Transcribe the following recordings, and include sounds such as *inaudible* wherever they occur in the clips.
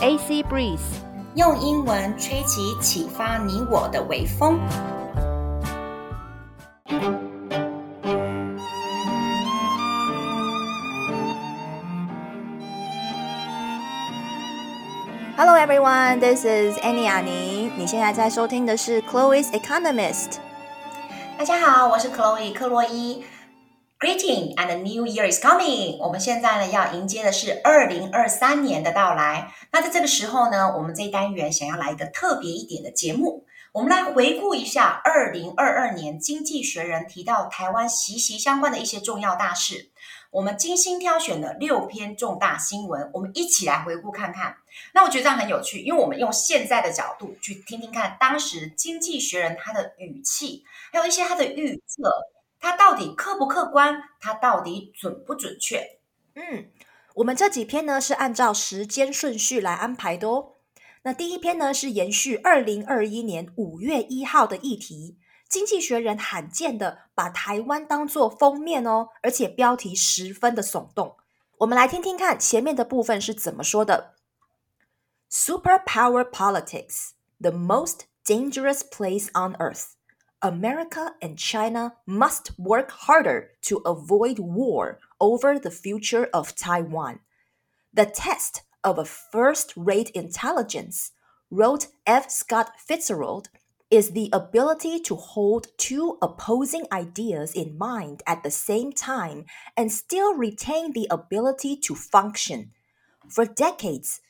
AC Breeze，用英文吹起启发你我的微风。Hello everyone, this is Annie 阿妮。你现在在收听的是 Chloe's Economist。大家好，我是 Chloe 克洛伊。Greeting and new year is coming。我们现在呢要迎接的是二零二三年的到来。那在这个时候呢，我们这一单元想要来一个特别一点的节目，我们来回顾一下二零二二年《经济学人》提到台湾息息相关的一些重要大事。我们精心挑选了六篇重大新闻，我们一起来回顾看看。那我觉得这样很有趣，因为我们用现在的角度去听听看当时《经济学人》他的语气，还有一些他的预测。它到底客不客观？它到底准不准确？嗯，我们这几篇呢是按照时间顺序来安排的哦。那第一篇呢是延续二零二一年五月一号的议题，《经济学人》罕见的把台湾当做封面哦，而且标题十分的耸动。我们来听听看前面的部分是怎么说的：Superpower politics, the most dangerous place on earth. America and China must work harder to avoid war over the future of Taiwan. The test of a first rate intelligence, wrote F. Scott Fitzgerald, is the ability to hold two opposing ideas in mind at the same time and still retain the ability to function. For decades,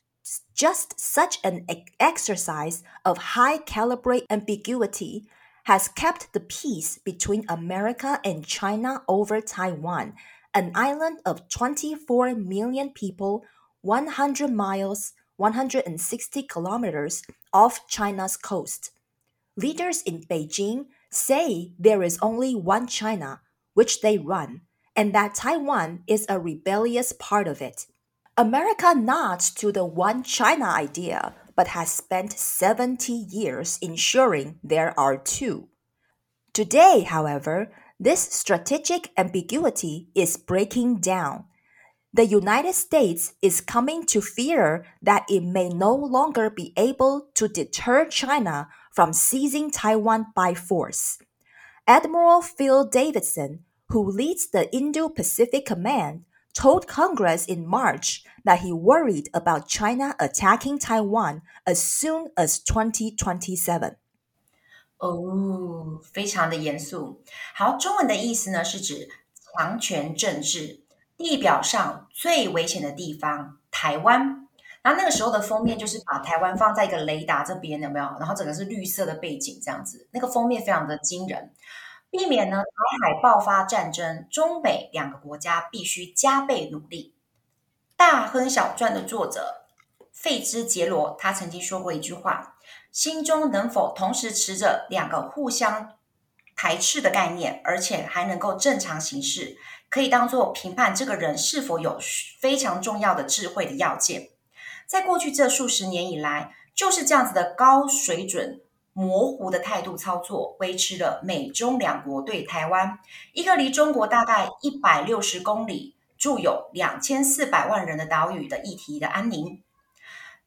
just such an exercise of high caliber ambiguity has kept the peace between America and China over Taiwan, an island of 24 million people, 100 miles, 160 kilometers off China's coast. Leaders in Beijing say there is only one China, which they run, and that Taiwan is a rebellious part of it. America nods to the one China idea, but has spent 70 years ensuring there are two. Today, however, this strategic ambiguity is breaking down. The United States is coming to fear that it may no longer be able to deter China from seizing Taiwan by force. Admiral Phil Davidson, who leads the Indo Pacific Command, told Congress in March that he worried about China attacking Taiwan as soon as 2027. 哦，非常的严肃。好，中文的意思呢是指强权政治，地表上最危险的地方——台湾。然后那个时候的封面就是把台湾放在一个雷达这边，有没有？然后整个是绿色的背景，这样子，那个封面非常的惊人。避免呢台海爆发战争，中美两个国家必须加倍努力。《大亨小传》的作者费兹杰罗他曾经说过一句话：心中能否同时持着两个互相排斥的概念，而且还能够正常行事，可以当做评判这个人是否有非常重要的智慧的要件。在过去这数十年以来，就是这样子的高水准。模糊的态度操作，维持了美中两国对台湾一个离中国大概一百六十公里、住有两千四百万人的岛屿的议题的安宁。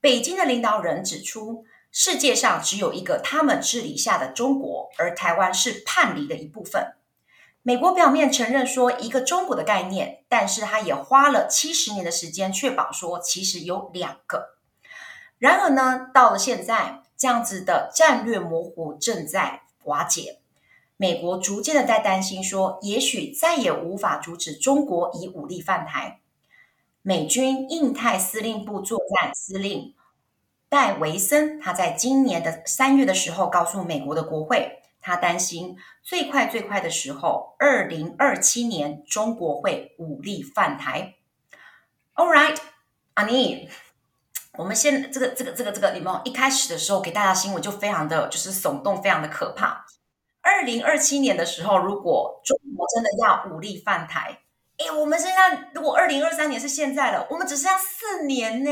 北京的领导人指出，世界上只有一个他们治理下的中国，而台湾是叛离的一部分。美国表面承认说一个中国的概念，但是他也花了七十年的时间确保说其实有两个。然而呢，到了现在。这样子的战略模糊正在瓦解，美国逐渐的在担心说，也许再也无法阻止中国以武力犯台。美军印太司令部作战司令戴维森，他在今年的三月的时候告诉美国的国会，他担心最快最快的时候，二零二七年中国会武力犯台。All right, ani。我们先这个这个这个这个，你们一开始的时候给大家新闻就非常的就是耸动，非常的可怕。二零二七年的时候，如果中国真的要武力犯台，诶，我们现在如果二零二三年是现在了，我们只剩下四年呢。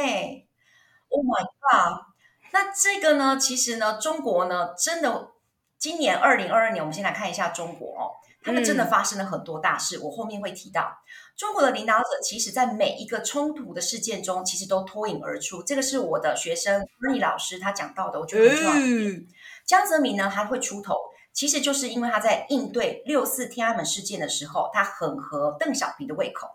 Oh my god！那这个呢，其实呢，中国呢，真的今年二零二二年，我们先来看一下中国哦，他们真的发生了很多大事，我后面会提到。中国的领导者其实在每一个冲突的事件中，其实都脱颖而出。这个是我的学生 Bernie 老师他讲到的，我觉得很重要。嗯、江泽民呢，他会出头，其实就是因为他在应对六四天安门事件的时候，他很合邓小平的胃口。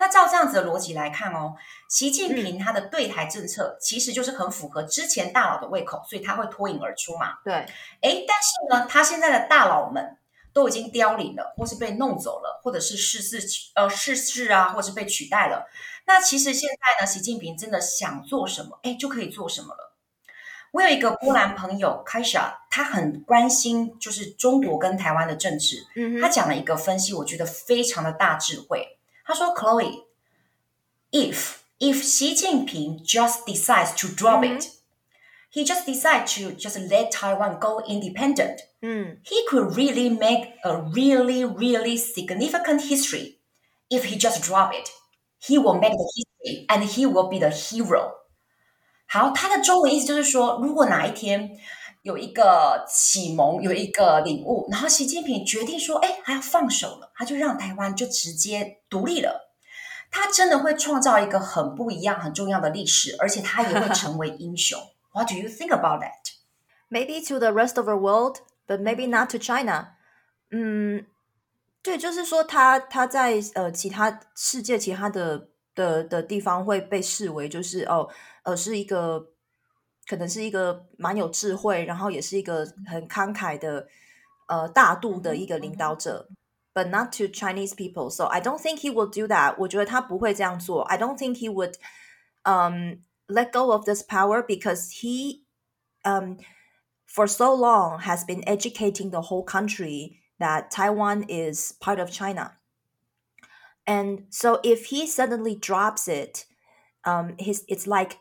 那照这样子的逻辑来看哦，习近平他的对台政策其实就是很符合之前大佬的胃口，所以他会脱颖而出嘛。对，哎，但是呢，他现在的大佬们都已经凋零了，或是被弄走了，或者是逝世呃逝世啊，或是被取代了。那其实现在呢，习近平真的想做什么，哎，就可以做什么了。我有一个波兰朋友 Kasia，他很关心就是中国跟台湾的政治，嗯，他讲了一个分析，我觉得非常的大智慧。他说：“Chloe，if if Xi Jinping just decides to drop it，、嗯、he just decide to just let Taiwan go independent，嗯，he could really make a really really significant history. If he just drop it, he will make the history and he will be the hero。好，他的中文意思就是说，如果哪一天有一个启蒙，有一个领悟，然后习近平决定说，哎，他要放手了，他就让台湾就直接独立了。他真的会创造一个很不一样、很重要的历史，而且他也会成为英雄。 *laughs* What do you think about that? Maybe to the rest of the world, but maybe not to China. 嗯，对，就是说他他在呃其他世界其他的的的地方会被视为就是哦呃是一个。可能是一个蛮有智慧，然后也是一个很慷慨的，呃，大度的一个领导者。But not to Chinese people, so I don't think he will do that. 我觉得他不会这样做。I don't think he would, um, let go of this power because he, um, for so long has been educating the whole country that Taiwan is part of China. And so if he suddenly drops it, um, his it's like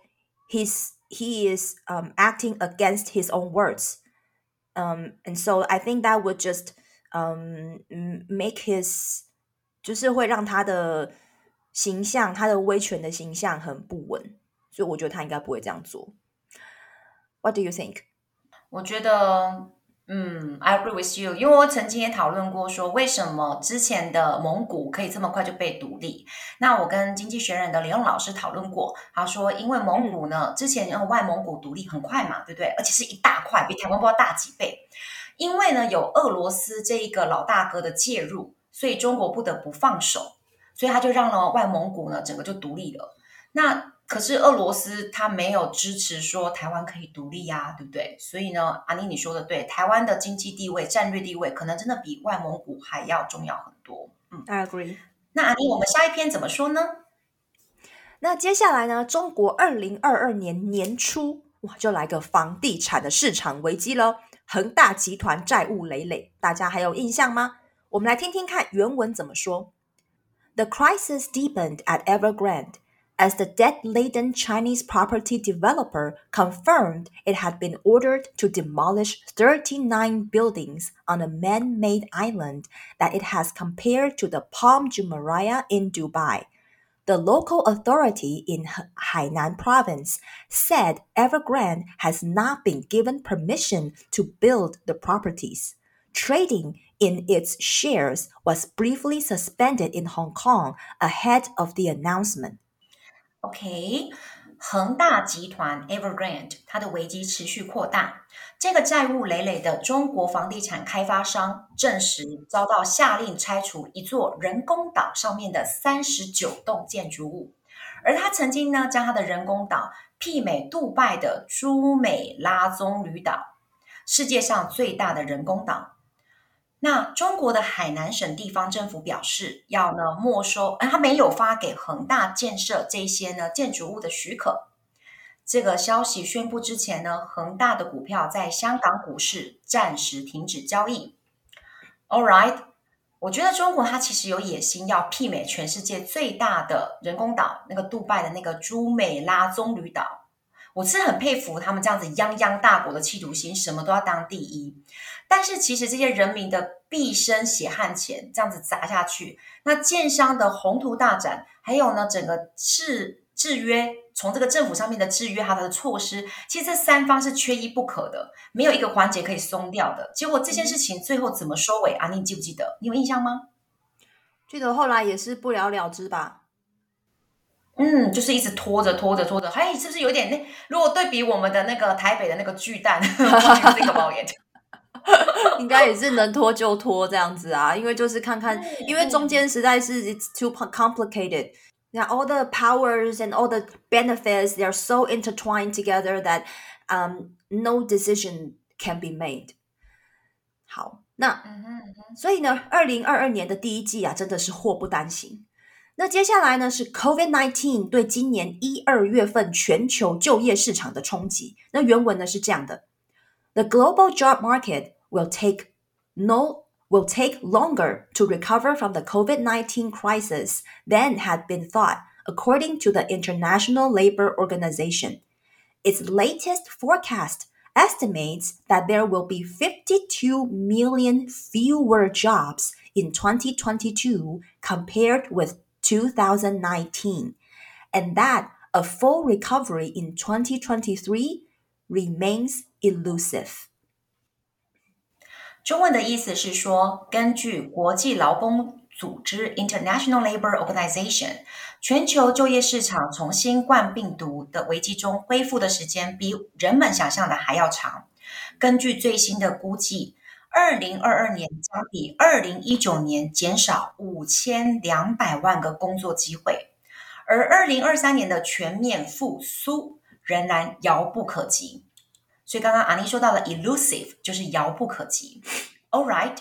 he's he is um, acting against his own words. Um, and so I think that would just um, make his 就是会让他的形象，他的威权的形象很不稳， 所以我觉得他应该不会这样做。What do you think？我觉得。嗯，I agree with you，因为我曾经也讨论过，说为什么之前的蒙古可以这么快就被独立？那我跟经济学人的李勇老师讨论过，他说，因为蒙古呢，之前外蒙古独立很快嘛，对不对？而且是一大块，比台湾不知道大几倍。因为呢，有俄罗斯这一个老大哥的介入，所以中国不得不放手，所以他就让了外蒙古呢整个就独立了。那可是俄罗斯它没有支持说台湾可以独立呀、啊，对不对？所以呢，阿妮你说的对，台湾的经济地位、战略地位可能真的比外蒙古还要重要很多。嗯，I agree。那阿妮，我们下一篇怎么说呢？那接下来呢？中国二零二二年年初哇，就来个房地产的市场危机了，恒大集团债务累累，大家还有印象吗？我们来听听看原文怎么说。The crisis deepened at Evergrande. As the debt-laden Chinese property developer confirmed it had been ordered to demolish 39 buildings on a man-made island that it has compared to the Palm Jumeirah in Dubai. The local authority in Hainan province said Evergrande has not been given permission to build the properties. Trading in its shares was briefly suspended in Hong Kong ahead of the announcement. OK，恒大集团 Evergrande 它的危机持续扩大。这个债务累累的中国房地产开发商证实遭到下令拆除一座人工岛上面的三十九栋建筑物，而他曾经呢将他的人工岛媲美杜拜的朱美拉棕榈岛，世界上最大的人工岛。那中国的海南省地方政府表示，要呢没收，他没有发给恒大建设这些呢建筑物的许可。这个消息宣布之前呢，恒大的股票在香港股市暂时停止交易。All right，我觉得中国它其实有野心要媲美全世界最大的人工岛，那个杜拜的那个朱美拉棕榈岛。我是很佩服他们这样子泱泱大国的企图心，什么都要当第一。但是其实这些人民的毕生血汗钱这样子砸下去，那建商的宏图大展，还有呢整个制制约，从这个政府上面的制约，它的措施，其实这三方是缺一不可的，没有一个环节可以松掉的。结果这件事情最后怎么收尾啊？你记不记得？你有印象吗？记得后来也是不了了之吧？嗯，就是一直拖着拖着拖着，哎，是不是有点那？如果对比我们的那个台北的那个巨蛋，*laughs* 这个包也应该也是能拖就拖这样子啊，因为就是看看，因为中间实在是 it's too complicated。Now all the powers and all the benefits they are so intertwined together that um no decision can be made。好，那所以呢，二零二二年的第一季啊，真的是祸不单行。那接下来呢，是 COVID nineteen 对今年一二月份全球就业市场的冲击。那原文呢是这样的：The global job market will take no will take longer to recover from the COVID-19 crisis than had been thought, according to the International Labor Organization. Its latest forecast estimates that there will be 52 million fewer jobs in 2022 compared with 2019, and that a full recovery in 2023 remains elusive. 中文的意思是说，根据国际劳工组织 （International Labor Organization），全球就业市场从新冠病毒的危机中恢复的时间比人们想象的还要长。根据最新的估计，二零二二年将比二零一九年减少五千两百万个工作机会，而二零二三年的全面复苏仍然遥不可及。所以刚刚阿妮说到了 elusive，就是遥不可及。All right，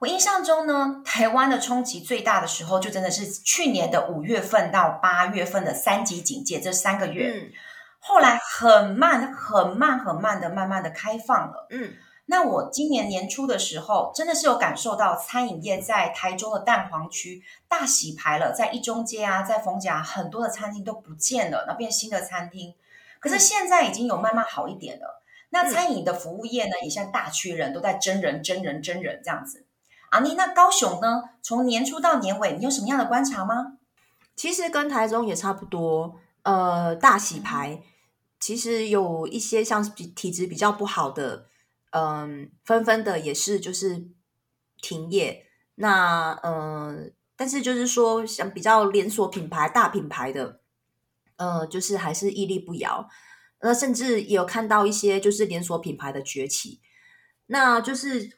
我印象中呢，台湾的冲击最大的时候，就真的是去年的五月份到八月份的三级警戒这三个月，嗯、后来很慢、很慢、很慢的慢慢的开放了。嗯。那我今年年初的时候，真的是有感受到餐饮业在台中的蛋黄区大洗牌了，在一中街啊，在逢甲很多的餐厅都不见了，那变新的餐厅。可是现在已经有慢慢好一点了。那餐饮的服务业呢，也像大缺人，都在真人、真人、真人这样子。阿妮，那高雄呢？从年初到年尾，你有什么样的观察吗？其实跟台中也差不多。呃，大洗牌，其实有一些像是体体质比较不好的。嗯，纷纷的也是就是停业。那嗯，但是就是说，像比较连锁品牌、大品牌的，呃，就是还是屹立不摇。那甚至也有看到一些就是连锁品牌的崛起。那就是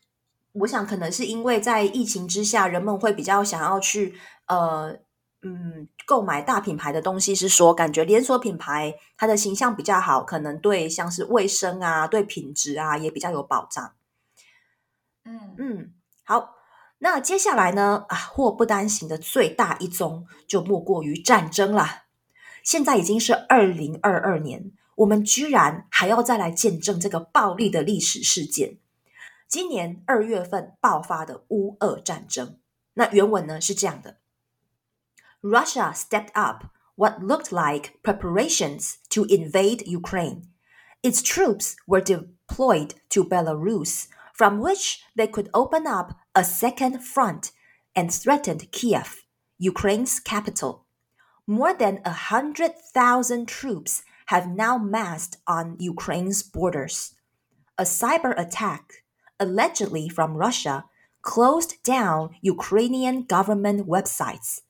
我想，可能是因为在疫情之下，人们会比较想要去呃。嗯，购买大品牌的东西是说，感觉连锁品牌它的形象比较好，可能对像是卫生啊、对品质啊也比较有保障。嗯嗯，好，那接下来呢啊，祸不单行的最大一宗就莫过于战争啦。现在已经是二零二二年，我们居然还要再来见证这个暴力的历史事件。今年二月份爆发的乌俄战争，那原文呢是这样的。Russia stepped up what looked like preparations to invade Ukraine. Its troops were deployed to Belarus, from which they could open up a second front and threatened Kiev, Ukraine's capital. More than a hundred thousand troops have now massed on Ukraine's borders. A cyber attack, allegedly from Russia, closed down Ukrainian government websites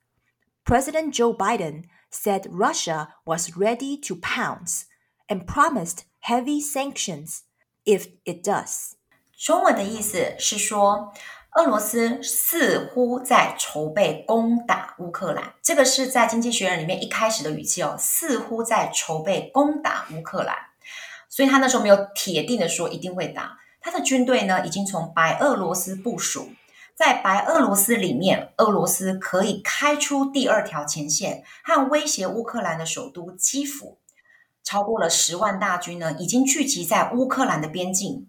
President Joe Biden said Russia was ready to pounce and promised heavy sanctions if it does. 中文的意思是说， 俄罗斯似乎在筹备攻打乌克兰。这个是在《经济学人》里面一开始的语气哦，似乎在筹备攻打乌克兰。所以他那时候没有铁定的说一定会打。他的军队呢，已经从白俄罗斯部署。在白俄罗斯里面，俄罗斯可以开出第二条前线，和威胁乌克兰的首都基辅。超过了十万大军呢，已经聚集在乌克兰的边境。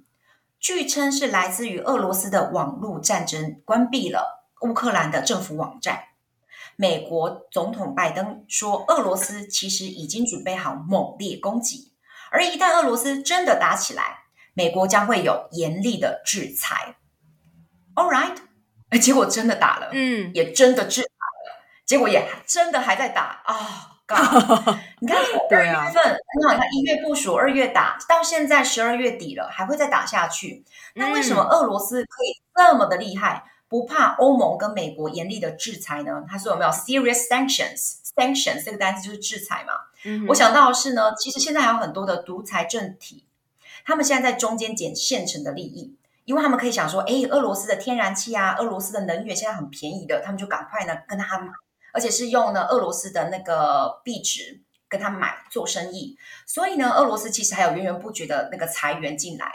据称是来自于俄罗斯的网络战争关闭了乌克兰的政府网站。美国总统拜登说，俄罗斯其实已经准备好猛烈攻击，而一旦俄罗斯真的打起来，美国将会有严厉的制裁。All right。*laughs* 结果真的打了，嗯，也真的制裁了。结果也真的还在打啊 *laughs* 你看，二月份，那你看一月部署，二月打，到现在十二月底了，还会再打下去。那为什么俄罗斯可以这么的厉害，不怕欧盟跟美国严厉的制裁呢？他说有没有 serious sanctions？sanctions 这个单词就是制裁嘛。嗯，我想到的是呢，其实现在还有很多的独裁政体，他们现在在中间捡现成的利益，因为他们可以想说，哎，俄罗斯的天然气啊，俄罗斯的能源现在很便宜的，他们就赶快呢跟他买，而且是用呢俄罗斯的那个币值跟他买做生意。所以呢，俄罗斯其实还有源源不绝的那个财源进来。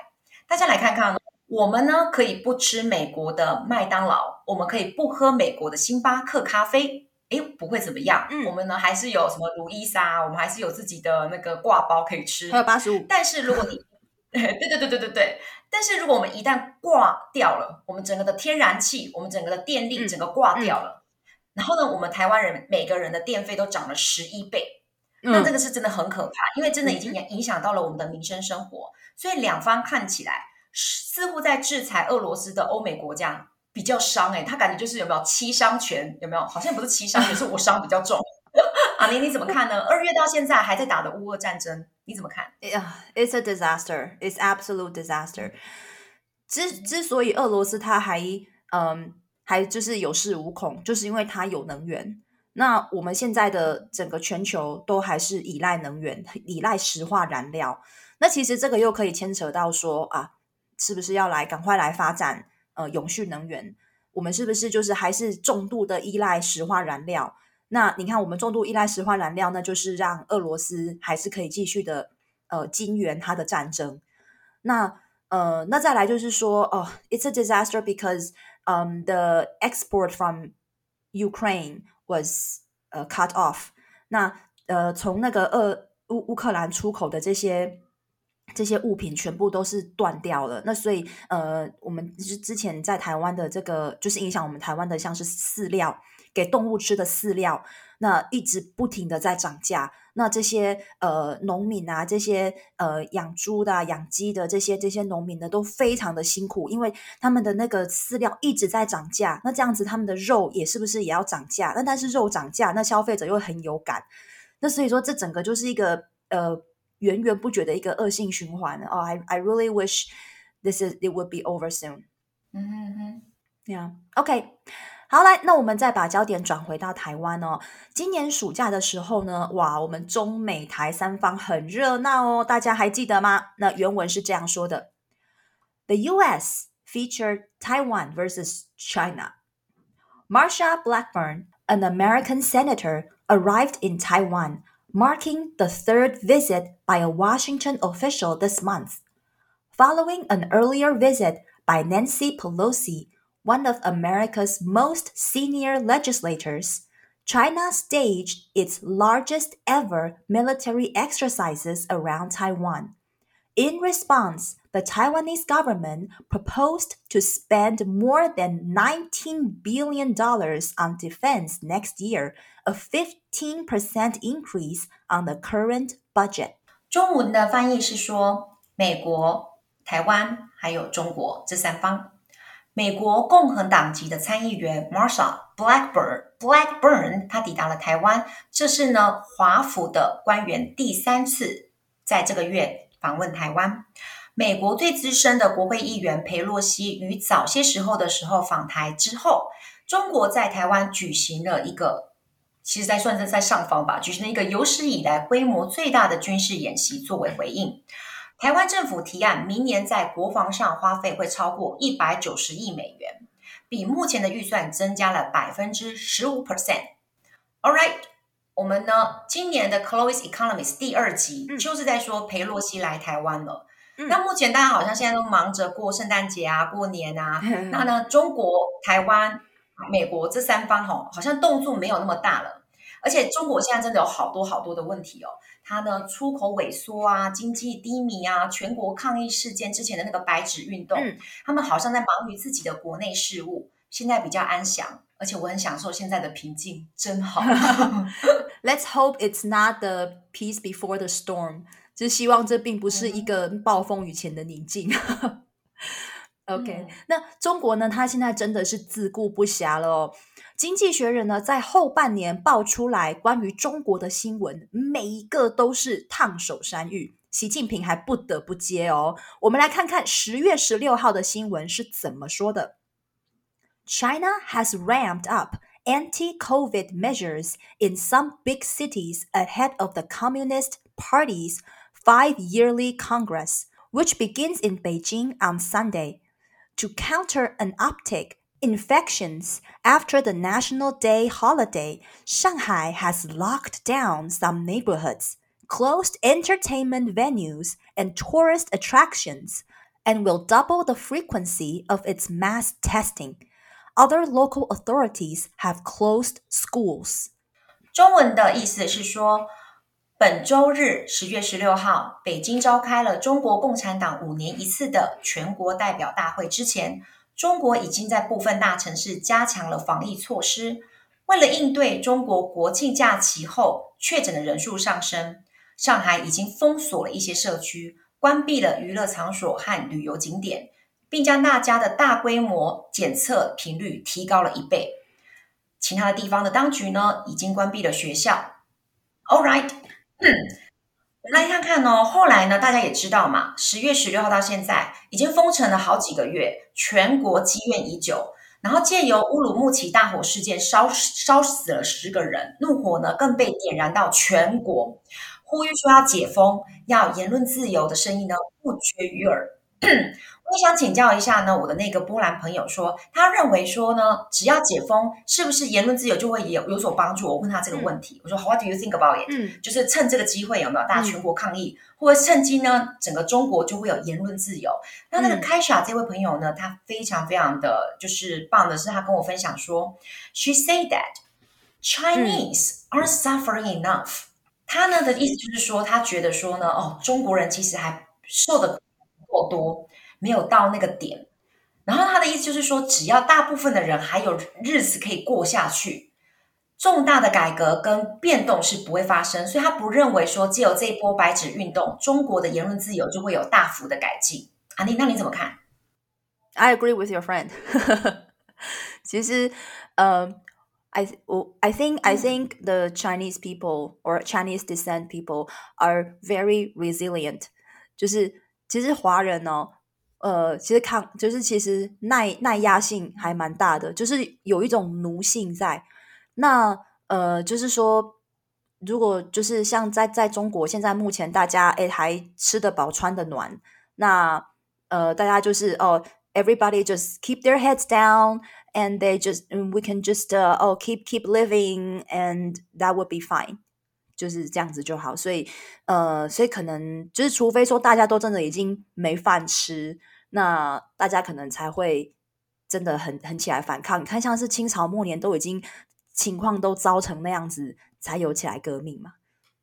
大家来看看呢。我们呢可以不吃美国的麦当劳，我们可以不喝美国的星巴克咖啡，诶，不会怎么样。嗯，我们呢还是有什么卢伊莎，我们还是有自己的那个挂包可以吃，还有八十五。但是如果你，*laughs* 对对对对对对，但是如果我们一旦挂掉了，我们整个的天然气，我们整个的电力整个挂掉了，然后呢，我们台湾人每个人的电费都涨了十一倍，嗯、那这个是真的很可怕，因为真的已经影响到了我们的民生生活，所以两方看起来。似乎在制裁俄罗斯的欧美国家比较伤哎，他感觉就是有没有七伤拳？有没有？好像不是七伤，也是我伤比较重。*laughs* 阿年，你怎么看呢？二月到现在还在打的乌俄战争，你怎么看？It's a disaster. It's absolute disaster. 之之所以俄罗斯它还嗯还就是有恃无恐，就是因为它有能源。那我们现在的整个全球都还是依赖能源，依赖石化燃料。那其实这个又可以牵扯到说啊。是不是要来赶快来发展呃永续能源？我们是不是就是还是重度的依赖石化燃料？那你看，我们重度依赖石化燃料，那就是让俄罗斯还是可以继续的呃经援它的战争。那呃，那再来就是说，哦，it's a disaster because um the export from Ukraine was 呃 cut off。那呃，从那个俄乌乌克兰出口的这些。这些物品全部都是断掉了，那所以呃，我们之之前在台湾的这个，就是影响我们台湾的，像是饲料给动物吃的饲料，那一直不停的在涨价。那这些呃农民啊，这些呃养猪的、养鸡的这些这些农民呢，都非常的辛苦，因为他们的那个饲料一直在涨价。那这样子，他们的肉也是不是也要涨价？那但是肉涨价，那消费者又很有感。那所以说，这整个就是一个呃。源源不绝的一个恶性循环哦、oh,，I I really wish this is it would be over soon。嗯哼哼，Yeah，OK，好来，那我们再把焦点转回到台湾哦。今年暑假的时候呢，哇，我们中美台三方很热闹哦，大家还记得吗？那原文是这样说的：The U.S. featured Taiwan versus China. Marsha Blackburn, an American senator, arrived in Taiwan. marking the third visit by a Washington official this month. Following an earlier visit by Nancy Pelosi, one of America's most senior legislators, China staged its largest ever military exercises around Taiwan. In response, the Taiwanese government proposed to spend more than $19 billion on defense next year, a 15% increase on the current budget. 中文的翻译是说，美国、台湾还有中国这三方， 美国共和党籍的参议员 Marsha Blackburn Blackburn 他抵达了台湾，这是呢华府的官员第三次在这个月访问台湾。美国最资深的国会议员裴洛西于早些时候的时候访台之后，中国在台湾举行了一个，其实在算是在上方吧，举行了一个有史以来规模最大的军事演习作为回应。台湾政府提案，明年在国防上花费会超过一百九十亿美元，比目前的预算增加了百分之十五 percent。All right，我们呢今年的《Chloe's Economist》第二集就是在说裴洛西来台湾了。那目前大家好像现在都忙着过圣诞节啊、过年啊。*laughs* 那呢，中国、台湾、美国这三方吼，好像动作没有那么大了。而且中国现在真的有好多好多的问题哦。它的，出口萎缩啊，经济低迷啊，全国抗议事件之前的那个白纸运动，嗯，他们好像在忙于自己的国内事务，现在比较安详。而且我很享受现在的平静，真好。*laughs* *laughs* Let's hope it's not the peace before the storm. 就希望这并不是一个暴风雨前的宁静。OK，*laughs* 嗯、那中国呢？它现在真的是自顾不暇了哦。经济学人呢，在后半年爆出来关于中国的新闻，每一个都是烫手山芋。习近平还不得不接哦。我们来看看十月十六号的新闻是怎么说的。 China has ramped up anti-COVID measures in some big cities ahead of the Communist Party's five-yearly Congress, which begins in Beijing on Sunday. To counter an uptick infections after the National Day holiday, Shanghai has locked down some neighborhoods, closed entertainment venues and tourist attractions, and will double the frequency of its mass testing. Other local authorities have closed schools. 中文的意思是说，本周日十月十六号，北京召开了中国共产党五年一次的全国代表大会之前， 中国已经在部分大城市加强了防疫措施。为了应对中国国庆假期后确诊的人数上升，上海已经封锁了一些社区，关闭了娱乐场所和旅游景点。并将大家的大规模检测频率提高了一倍。其他的地方的当局呢，已经关闭了学校。All right，嗯，来看看哦。后来呢，大家也知道嘛，十月十六号到现在已经封城了好几个月，全国积怨已久。然后借由乌鲁木齐大火事件烧烧死了十个人，怒火呢更被点燃到全国，呼吁说要解封，要言论自由的声音呢不绝于耳。我想请教一下呢，我的那个波兰朋友说，他认为说呢，只要解封，是不是言论自由就会有有所帮助？我问他这个问题，嗯、我说 What do you think about it？嗯，就是趁这个机会有没有大家全国抗议，嗯、或者趁机呢，整个中国就会有言论自由？那那个凯莎这位朋友呢，他非常非常的就是棒的是，他跟我分享说，She said that Chinese are suffering enough。他呢的意思就是说，他觉得说呢，哦，中国人其实还受的过多。没有到那个点，然后他的意思就是说，只要大部分的人还有日子可以过下去，重大的改革跟变动是不会发生，所以他不认为说，只有这一波白纸运动，中国的言论自由就会有大幅的改进。阿妮，那你怎么看？I agree with your friend *laughs* 其实，呃、um,，I I think I think the Chinese people or Chinese descent people are very resilient。就是其实华人呢、哦。呃，其实抗就是其实耐耐压性还蛮大的，就是有一种奴性在。那呃，就是说，如果就是像在在中国现在目前大家诶还吃得饱穿得暖，那呃大家就是哦，everybody just keep their heads down and they just we can just uh, oh keep keep living and that would be fine，就是这样子就好。所以呃，所以可能就是除非说大家都真的已经没饭吃。那大家可能才会真的很很起来反抗。你看，像是清朝末年都已经情况都糟成那样子，才有起来革命嘛。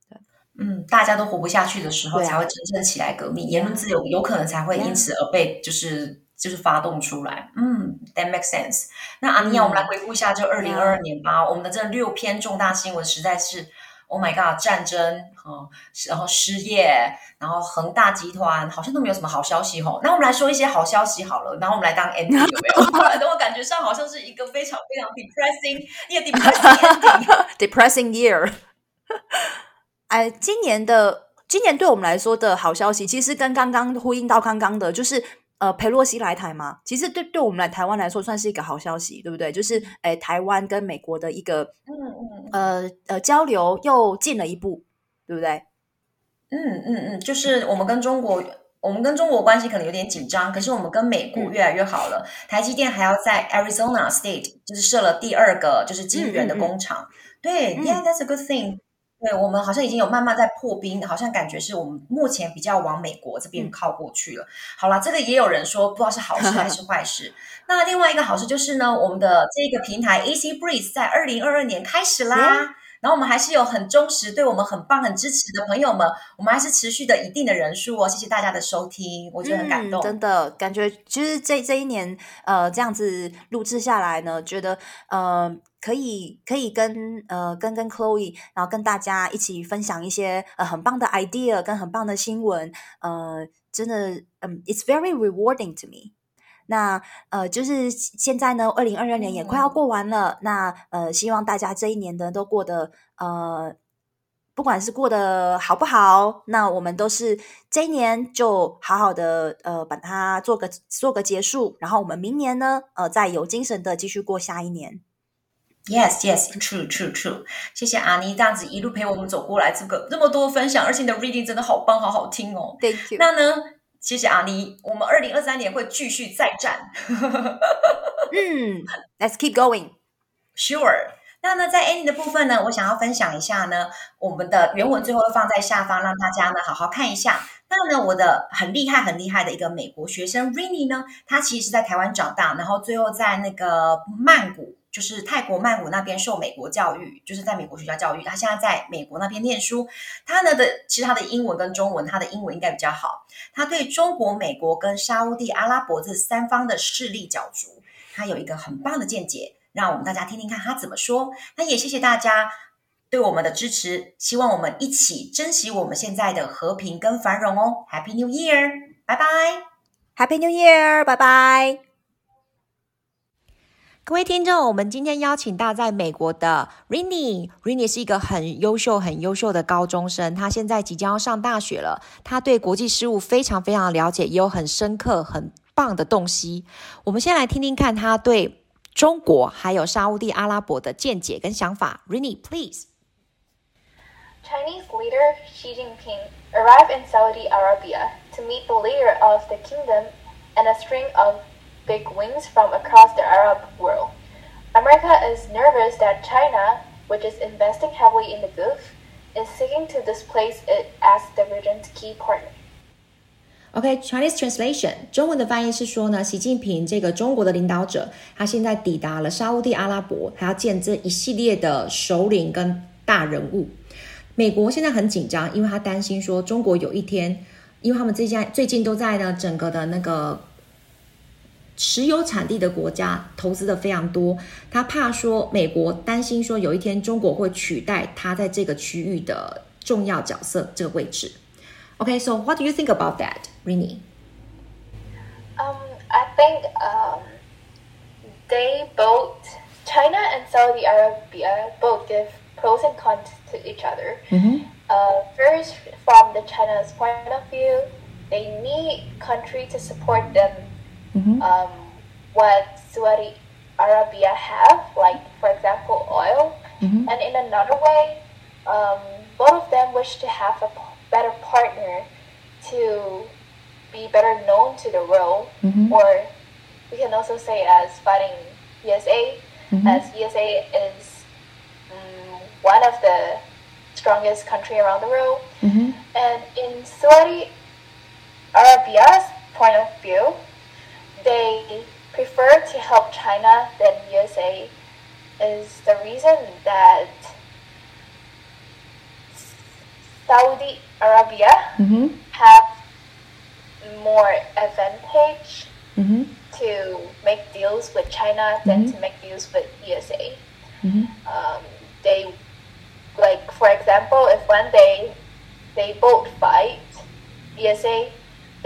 对，嗯，大家都活不下去的时候，才会真正起来革命。言论自由有可能才会因此而被就是就是发动出来。嗯，That makes sense。那阿尼亚，我们来回顾一下这二零二二年吧。我们的这六篇重大新闻实在是。Oh my god！战争，哦，然后失业，然后恒大集团好像都没有什么好消息吼。那我们来说一些好消息好了，然后我们来当 ending 有没有？然的话，感觉上好像是一个非常非常 depressing，一个 depressing ending，depressing *laughs* year。*laughs* 哎，今年的今年对我们来说的好消息，其实跟刚刚呼应到刚刚的，就是。呃，裴洛西来台嘛，其实对对我们来台湾来说算是一个好消息，对不对？就是诶，台湾跟美国的一个嗯嗯呃呃交流又进了一步，对不对？嗯嗯嗯，就是我们跟中国，我们跟中国关系可能有点紧张，可是我们跟美国越来越好了。嗯、台积电还要在 Arizona State 就是设了第二个就是晶圆的工厂，嗯嗯嗯对、嗯、，Yeah, that's a good thing。对，我们好像已经有慢慢在破冰，好像感觉是我们目前比较往美国这边靠过去了。嗯、好了，这个也有人说不知道是好事还是坏事。*laughs* 那另外一个好事就是呢，我们的这个平台 AC Breeze 在二零二二年开始啦。嗯然后我们还是有很忠实、对我们很棒、很支持的朋友们，我们还是持续的一定的人数哦。谢谢大家的收听，我觉得很感动。嗯、真的感觉，其实这这一年，呃，这样子录制下来呢，觉得呃，可以可以跟呃跟跟 Chloe，然后跟大家一起分享一些呃很棒的 idea 跟很棒的新闻，呃，真的，嗯，it's very rewarding to me。那呃，就是现在呢，二零二二年也快要过完了。嗯、那呃，希望大家这一年的都过得呃不管是过得好不好，那我们都是这一年就好好的呃把它做个做个结束，然后我们明年呢呃再有精神的继续过下一年。Yes, yes, true, true, true。谢谢阿妮这样子一路陪我们走过来，这个这么多分享，而且你的 reading 真的好棒，好好听哦。Thank you。那呢，谢谢阿妮，我们二零二三年会继续再战。*laughs* 嗯，Let's keep going. Sure。那呢，在 Annie 的部分呢，我想要分享一下呢，我们的原文最后会放在下方，让大家呢好好看一下。那呢，我的很厉害、很厉害的一个美国学生 Rini 呢，他其实是在台湾长大，然后最后在那个曼谷。就是泰国曼谷那边受美国教育，就是在美国学校教育。他现在在美国那边念书。他呢的其实他的英文跟中文，他的英文应该比较好。他对中国、美国跟沙乌地阿拉伯这三方的势力角逐，他有一个很棒的见解，让我们大家听听看他怎么说。那也谢谢大家对我们的支持，希望我们一起珍惜我们现在的和平跟繁荣哦。Happy New Year，拜拜。Happy New Year，拜拜。各位听众，我们今天邀请到在美国的 Rainy，Rainy 是一个很优秀、很优秀的高中生，他现在即将要上大学了。他对国际事务非常非常了解，也有很深刻、很棒的洞悉。我们先来听听看他对中国还有沙乌地阿拉伯的见解跟想法。Rainy，please。Chinese leader Xi Jinping arrived in Saudi Arabia to meet the leader of the kingdom and a string of big wings from across the Arab world. America is nervous that China, which is investing heavily in the Gulf, is seeking to displace it as the region's key partner. OK, Chinese translation，中文的翻译是说呢，习近平这个中国的领导者，他现在抵达了沙乌地阿拉伯，还要见这一系列的首领跟大人物。美国现在很紧张，因为他担心说中国有一天，因为他们最近最近都在呢整个的那个。 石油产地的国家投资的非常多，他怕说美国担心说有一天中国会取代他在这个区域的重要角色这个位置。Okay, so what do you think about that, Rini? Um, I think um, they both, China and Saudi Arabia, both give pros and cons to each other. Mm-hmm. Uh, first, from the China's point of view, they need country to support them mm-hmm. um, what Saudi Arabia have, like for example, oil. Mm-hmm. And in another way, um, both of them wish to have a better partner to be better known to the world, mm-hmm. or we can also say as fighting USA, mm-hmm. as USA is um, one of the strongest country around the world. Mm-hmm. And in Saudi Arabia's point of view, they prefer to help China than USA is the reason that Saudi Arabia mm-hmm. have more advantage mm-hmm. to make deals with China than mm-hmm. to make deals with USA. Mm-hmm. Um, they like for example, if one day they both fight, USA,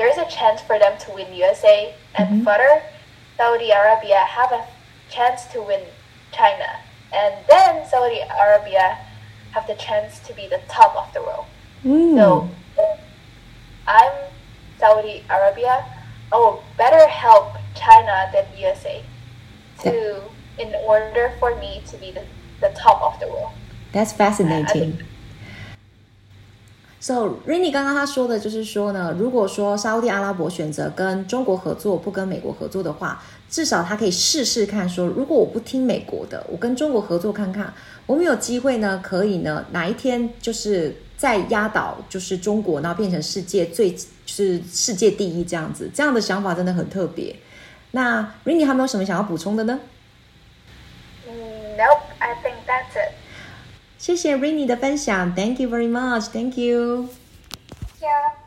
there is a chance for them to win USA and mm-hmm. further, Saudi Arabia have a chance to win China, and then Saudi Arabia have the chance to be the top of the world. Mm. So, I'm Saudi Arabia. I will better help China than USA to in order for me to be the, the top of the world. That's fascinating. *laughs* So, Rini 刚刚他说的就是说呢，如果说沙乌地阿拉伯选择跟中国合作，不跟美国合作的话，至少他可以试试看说，如果我不听美国的，我跟中国合作看看，我们有机会呢，可以呢，哪一天就是再压倒就是中国，然后变成世界最就是世界第一这样子，这样的想法真的很特别。那 Rini 还有没有什么想要补充的呢？Nope, I think that's it. 谢谢 Rini 的分享，Thank you very much，Thank you。Yeah.